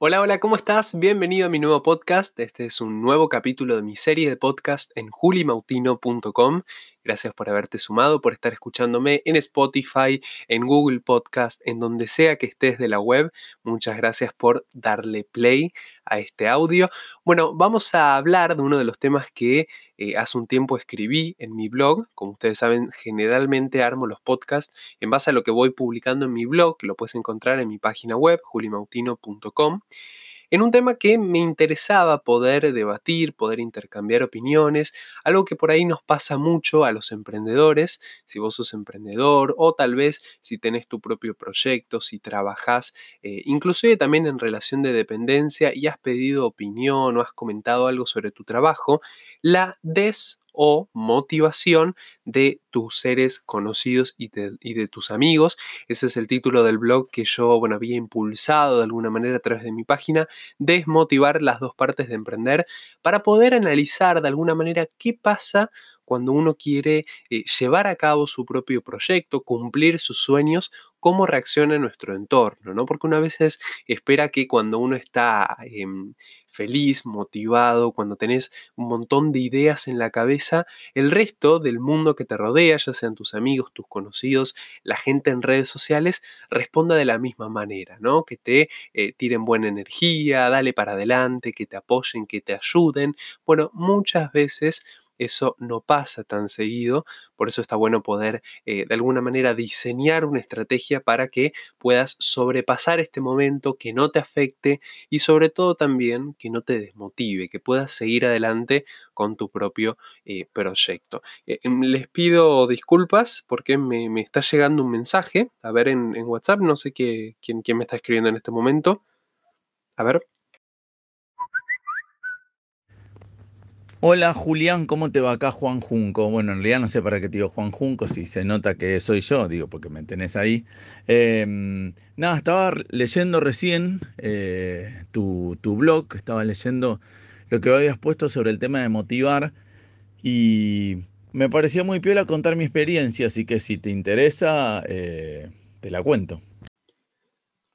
Hola, hola, ¿cómo estás? Bienvenido a mi nuevo podcast. Este es un nuevo capítulo de mi serie de podcast en julimautino.com. Gracias por haberte sumado, por estar escuchándome en Spotify, en Google Podcast, en donde sea que estés de la web. Muchas gracias por darle play a este audio. Bueno, vamos a hablar de uno de los temas que eh, hace un tiempo escribí en mi blog. Como ustedes saben, generalmente armo los podcasts en base a lo que voy publicando en mi blog, que lo puedes encontrar en mi página web, julimautino.com en un tema que me interesaba poder debatir, poder intercambiar opiniones, algo que por ahí nos pasa mucho a los emprendedores, si vos sos emprendedor o tal vez si tenés tu propio proyecto, si trabajás, eh, inclusive también en relación de dependencia y has pedido opinión o has comentado algo sobre tu trabajo, la des o motivación de tus seres conocidos y de, tus amigos. Ese es el título del blog que yo bueno, había impulsado de alguna manera a través de mi página, desmotivar las dos partes de emprender, para poder analizar de alguna manera qué pasa cuando uno quiere eh, llevar a cabo su propio proyecto, cumplir sus sueños, cómo reacciona nuestro entorno, ¿no? Porque una veces espera que cuando uno está em, feliz, motivado, cuando tenés un montón de ideas en la cabeza, el resto del mundo que te rodea, ya sean tus amigos, tus conocidos, la gente en redes sociales, responda de la misma manera, ¿no? Que te eh, tiren buena energía, dale para adelante, que te apoyen, que te ayuden. Bueno, muchas veces eso no pasa tan seguido, por eso está bueno poder eh, de alguna manera diseñar una estrategia para que puedas sobrepasar este momento, que no te afecte y sobre todo también que no te desmotive, que puedas seguir adelante con tu propio eh, proyecto. Eh, em, les pido disculpas porque me, está llegando un mensaje, a ver en, WhatsApp, no sé quién me está escribiendo en este momento. A ver. Hola Julián, ¿cómo te va acá Juan Junco? Bueno, en realidad no sé para qué te digo Juan Junco, si se nota que soy yo, digo, porque me tenés ahí. Em, nada, estaba leyendo recién eh, tu, blog, estaba leyendo lo que habías puesto sobre el tema de motivar y me parecía muy piola contar mi experiencia, así que si te interesa, eh, te la cuento.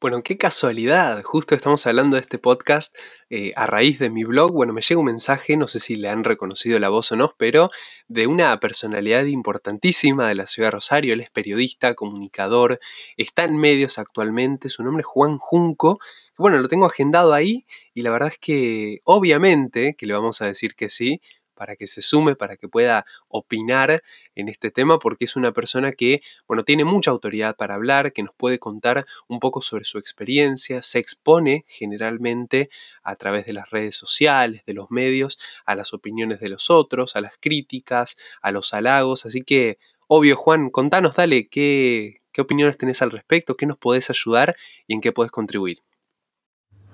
Bueno, qué casualidad. Justo estamos hablando de este podcast eh, a raíz de mi blog. Bueno, me llega un mensaje, no sé si le han reconocido la voz o no, pero de una personalidad importantísima de la ciudad de Rosario. Él es periodista, comunicador, está en medios actualmente. Su nombre es Juan Junco. Bueno, lo tengo agendado ahí y la verdad es que obviamente que le vamos a decir que sí, para que se sume, para que pueda opinar en este tema, porque es una persona que, bueno, tiene mucha autoridad para hablar, que nos puede contar un poco sobre su experiencia, se expone generalmente a través de las redes sociales, de los medios, a las opiniones de los otros, a las críticas, a los halagos, así que, obvio, Juan, contanos, dale, ¿qué, qué opiniones tenés al respecto? ¿Qué nos podés ayudar y en qué podés contribuir?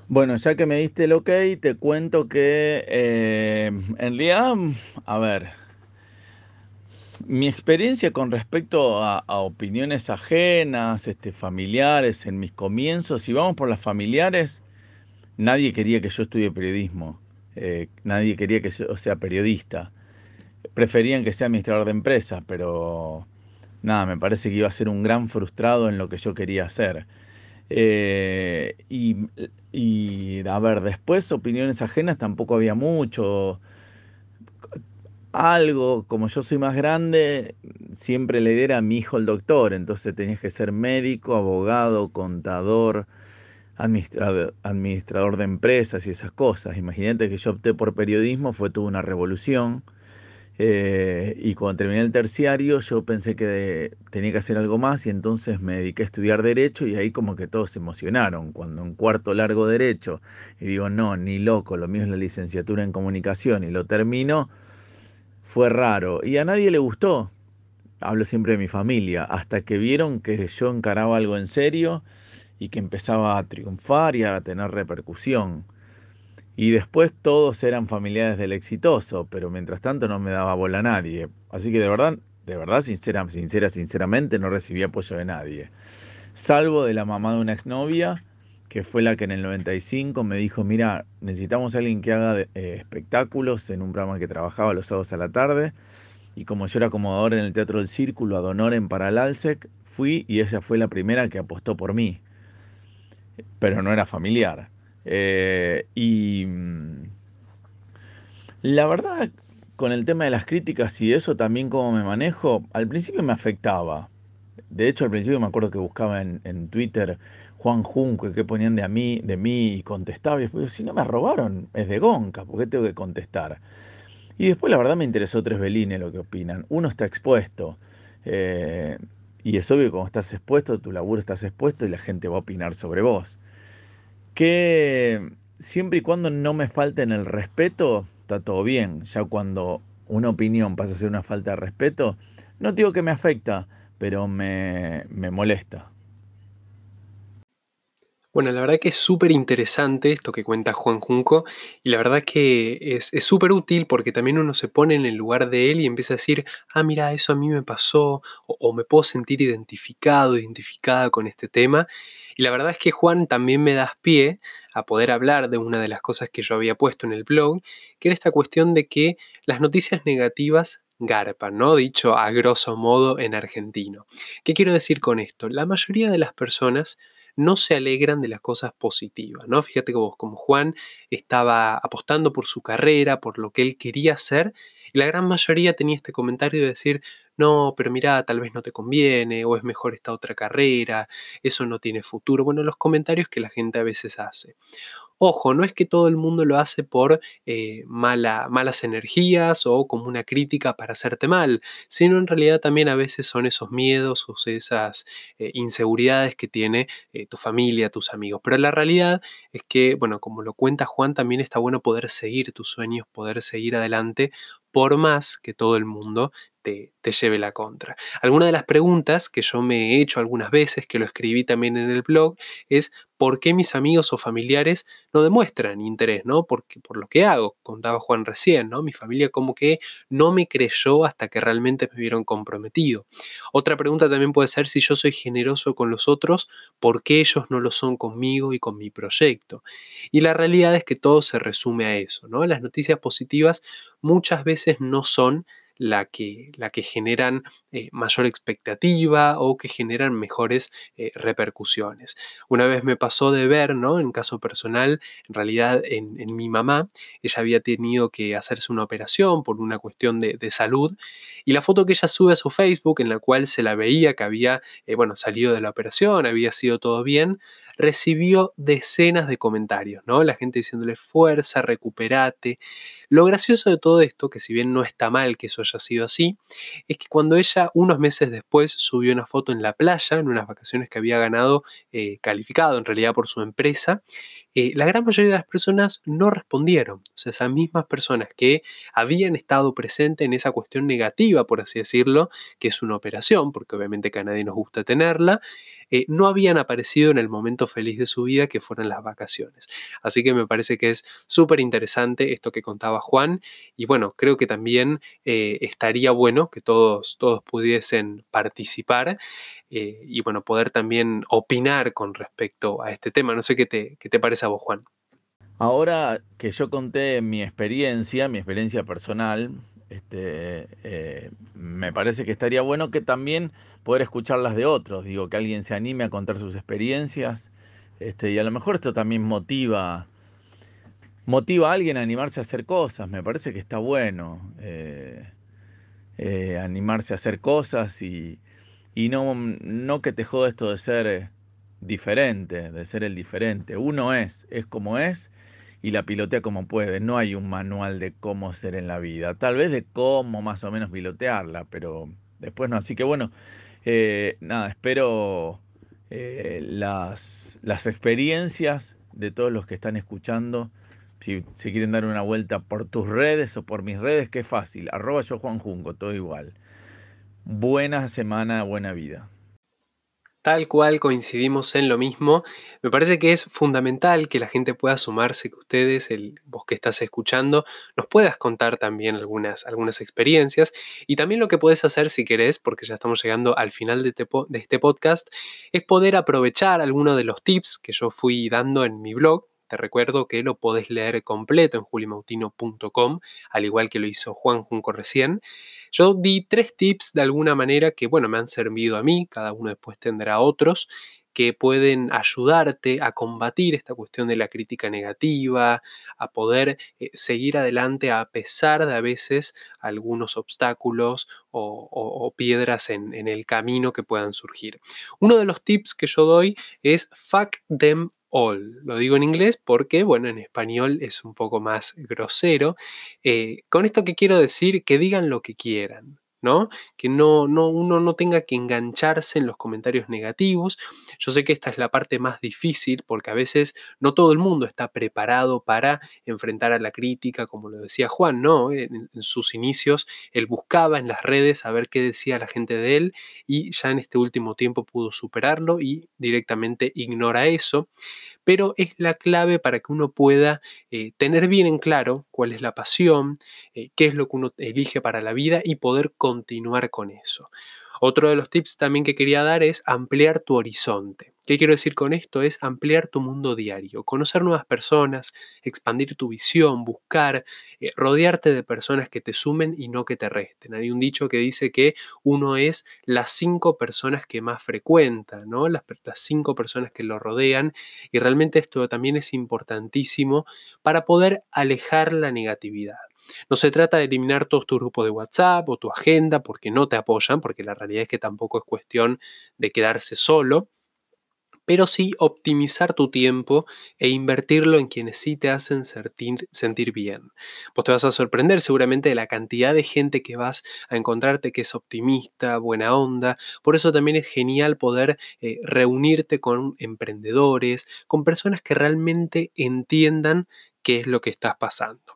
Bueno, ya que me diste el ok, te cuento que eh, en realidad, a ver, mi experiencia con respecto a, opiniones ajenas, este, familiares, en mis comienzos, si vamos por las familiares, nadie quería que yo estudie periodismo, eh, nadie quería que yo sea periodista, preferían que sea administrador de empresas, pero nada, me parece que iba a ser un gran frustrado en lo que yo quería hacer. Eh, y, a ver, después opiniones ajenas tampoco había mucho. Algo, como yo soy más grande, siempre le diera a mi hijo el doctor, entonces tenías que ser médico, abogado, contador, administrador, administrador de empresas y esas cosas. Imagínate que yo opté por periodismo, fue toda una revolución. Eh, y cuando terminé el terciario yo pensé que tenía que hacer algo más y entonces me dediqué a estudiar derecho y ahí como que todos se emocionaron. Cuando en cuarto largo derecho y digo, no, ni loco, lo mío es la licenciatura en comunicación y lo termino, fue raro. Y a nadie le gustó, hablo siempre de mi familia, hasta que vieron que yo encaraba algo en serio y que empezaba a triunfar y a tener repercusión. Y después todos eran familiares del exitoso, pero mientras tanto no me daba bola a nadie. Así que de verdad, de verdad, sincera, sincera, sinceramente, no recibí apoyo de nadie. Salvo de la mamá de una exnovia, que fue la que en el 95 me dijo, mira, necesitamos a alguien que haga eh, espectáculos en un programa que trabajaba los sábados a la tarde. Y como yo era acomodador en el Teatro del Círculo, a Donoren para el ALSEC, fui y ella fue la primera que apostó por mí. Pero no era familiar. Eh, y mm, la verdad, con el tema de las críticas y eso también cómo me manejo, al principio me afectaba. De hecho, al principio me acuerdo que buscaba en, en Twitter Juan Junco, que ponían de, a mí, de mí y contestaba. Y después, si no me robaron, es de Gonca, ¿por qué tengo que contestar? Y después, la verdad, me interesó Tres Belines lo que opinan. Uno está expuesto. Eh, y es obvio que cuando estás expuesto, tu laburo estás expuesto y la gente va a opinar sobre vos. Que siempre y cuando no me falten el respeto, está todo bien. Ya cuando una opinión pasa a ser una falta de respeto, no digo que me afecta, pero me, me molesta. Bueno, la verdad que es súper interesante esto que cuenta Juan Junco y la verdad que es súper útil porque también uno se pone en el lugar de él y empieza a decir, ah, mira, eso a mí me pasó o, o me puedo sentir identificado, identificada con este tema. Y la verdad es que Juan también me das pie a poder hablar de una de las cosas que yo había puesto en el blog, que era esta cuestión de que las noticias negativas garpan, ¿no? Dicho a grosso modo en argentino. ¿Qué quiero decir con esto? La mayoría de las personas no se alegran de las cosas positivas, ¿no? Fíjate que vos, como Juan estaba apostando por su carrera, por lo que él quería hacer, y la gran mayoría tenía este comentario de decir, no, pero mira, tal vez no te conviene, o es mejor esta otra carrera, eso no tiene futuro. Bueno, los comentarios que la gente a veces hace. Ojo, no es que todo el mundo lo hace por eh, malas energías o como una crítica para hacerte mal, sino en realidad también a veces son esos miedos o esas eh, inseguridades que tiene eh, tu familia, tus amigos. Pero la realidad es que, bueno, como lo cuenta Juan, también está bueno poder seguir tus sueños, poder seguir adelante por más que todo el mundo te, lleve la contra. Alguna de las preguntas que yo me he hecho algunas veces, que lo escribí también en el blog, es ¿por qué mis amigos o familiares no demuestran interés, ¿no? Porque, por lo que hago, contaba Juan recién, ¿no? Mi familia como que no me creyó hasta que realmente me vieron comprometido. Otra pregunta también puede ser si yo soy generoso con los otros, ¿por qué ellos no lo son conmigo y con mi proyecto? Y la realidad es que todo se resume a eso, ¿no? Las noticias positivas muchas veces no son la que, la que generan eh, mayor expectativa o que generan mejores eh, repercusiones. Una vez me pasó de ver, ¿no? En caso personal, en realidad en, mi mamá, ella había tenido que hacerse una operación por una cuestión de, salud y la foto que ella sube a su Facebook en la cual se la veía que había, eh, bueno, salido de la operación, había sido todo bien, recibió decenas de comentarios, ¿no? La gente diciéndole fuerza, recuperate. Lo gracioso de todo esto, que si bien no está mal que eso haya sido así, es que cuando ella unos meses después subió una foto en la playa, en unas vacaciones que había ganado eh, calificado en realidad por su empresa, eh, la gran mayoría de las personas no respondieron. O sea, esas mismas personas que habían estado presentes en esa cuestión negativa, por así decirlo, que es una operación, porque obviamente que a nadie nos gusta tenerla, eh, no habían aparecido en el momento feliz de su vida que fueron las vacaciones. Así que me parece que es súper interesante esto que contaba Juan y bueno, creo que también eh, estaría bueno que todos, todos pudiesen participar eh, y bueno, poder también opinar con respecto a este tema. No sé qué te, qué te parece a vos, Juan. Ahora que yo conté mi experiencia, mi experiencia personal, este, me parece que estaría bueno que también poder escuchar las de otros, digo, que alguien se anime a contar sus experiencias, este, y a lo mejor esto también motiva, motiva a alguien a animarse a hacer cosas, me parece que está bueno eh, eh, animarse a hacer cosas y, y no, no que te joda esto de ser diferente, de ser el diferente, uno es, es como es y la pilotea como puede. No hay un manual de cómo ser en la vida. Tal vez de cómo más o menos pilotearla, pero después no. Así que bueno, eh, nada, espero eh, las, las experiencias de todos los que están escuchando. Si, si, quieren dar una vuelta por tus redes o por mis redes, que fácil. Arroba yo Juan Junco, todo igual. Buena semana, buena vida. Tal cual coincidimos en lo mismo. Me parece que es fundamental que la gente pueda sumarse, que ustedes, el, vos que estás escuchando, nos puedas contar también algunas, algunas experiencias. Y también lo que puedes hacer si querés, porque ya estamos llegando al final de, de este podcast, es poder aprovechar algunos de los tips que yo fui dando en mi blog te recuerdo que lo podés leer completo en julimautino.com, al igual que lo hizo Juan Junco recién. Yo di tres tips de alguna manera que, bueno, me han servido a mí, cada uno después tendrá otros, que pueden ayudarte a combatir esta cuestión de la crítica negativa, a poder eh, seguir adelante a pesar de a veces algunos obstáculos o, piedras en, en el camino que puedan surgir. Uno de los tips que yo doy es fuck them all. Lo digo en inglés porque, bueno, en español es un poco más grosero. Eh, con esto que quiero decir, que digan lo que quieran. ¿No? Que no, no, uno no tenga que engancharse en los comentarios negativos. Yo sé que esta es la parte más difícil porque a veces no todo el mundo está preparado para enfrentar a la crítica, como lo decía Juan, ¿no? En, en sus inicios él buscaba en las redes a ver qué decía la gente de él y ya en este último tiempo pudo superarlo y directamente ignora eso pero es la clave para que uno pueda eh, tener bien en claro cuál es la pasión, eh, qué es lo que uno elige para la vida y poder continuar con eso. Otro de los tips también que quería dar es ampliar tu horizonte. ¿Qué quiero decir con esto? Es ampliar tu mundo diario, conocer nuevas personas, expandir tu visión, buscar, eh, rodearte de personas que te sumen y no que te resten. Hay un dicho que dice que uno es las cinco personas que más frecuenta, ¿no? Las, las cinco personas que lo rodean y realmente esto también es importantísimo para poder alejar la negatividad. No se trata de eliminar todos tus grupos de WhatsApp o tu agenda porque no te apoyan, porque la realidad es que tampoco es cuestión de quedarse solo, pero sí optimizar tu tiempo e invertirlo en quienes sí te hacen sentir, bien. Vos te vas a sorprender seguramente de la cantidad de gente que vas a encontrarte que es optimista, buena onda. Por eso también es genial poder eh, reunirte con emprendedores, con personas que realmente entiendan qué es lo que estás pasando.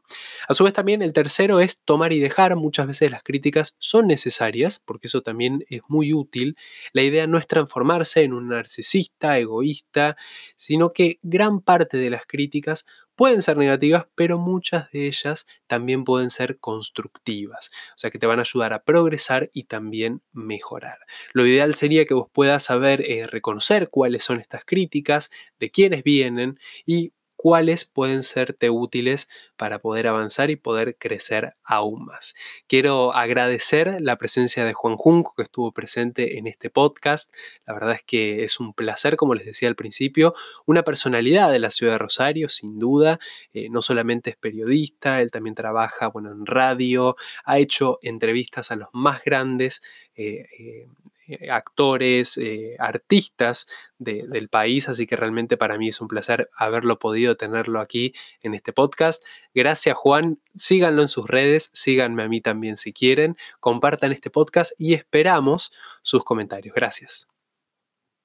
A su vez también el tercero es tomar y dejar. Muchas veces las críticas son necesarias, porque eso también es muy útil. La idea no es transformarse en un narcisista, egoísta, sino que gran parte de las críticas pueden ser negativas, pero muchas de ellas también pueden ser constructivas, o sea que te van a ayudar a progresar y también mejorar. Lo ideal sería que vos puedas saber eh, reconocer cuáles son estas críticas, de quiénes vienen y cuáles pueden serte útiles para poder avanzar y poder crecer aún más. Quiero agradecer la presencia de Juan Junco que estuvo presente en este podcast. La verdad es que es un placer, como les decía al principio, una personalidad de la ciudad de Rosario, sin duda. Eh, no solamente es periodista, él también trabaja bueno, en radio, ha hecho entrevistas a los más grandes. Eh, eh, eh, actores, eh, artistas del país, así que realmente para mí es un placer haberlo podido tenerlo aquí en este podcast. Gracias Juan, síganlo en sus redes, síganme a mí también si quieren, compartan este podcast y esperamos sus comentarios. Gracias.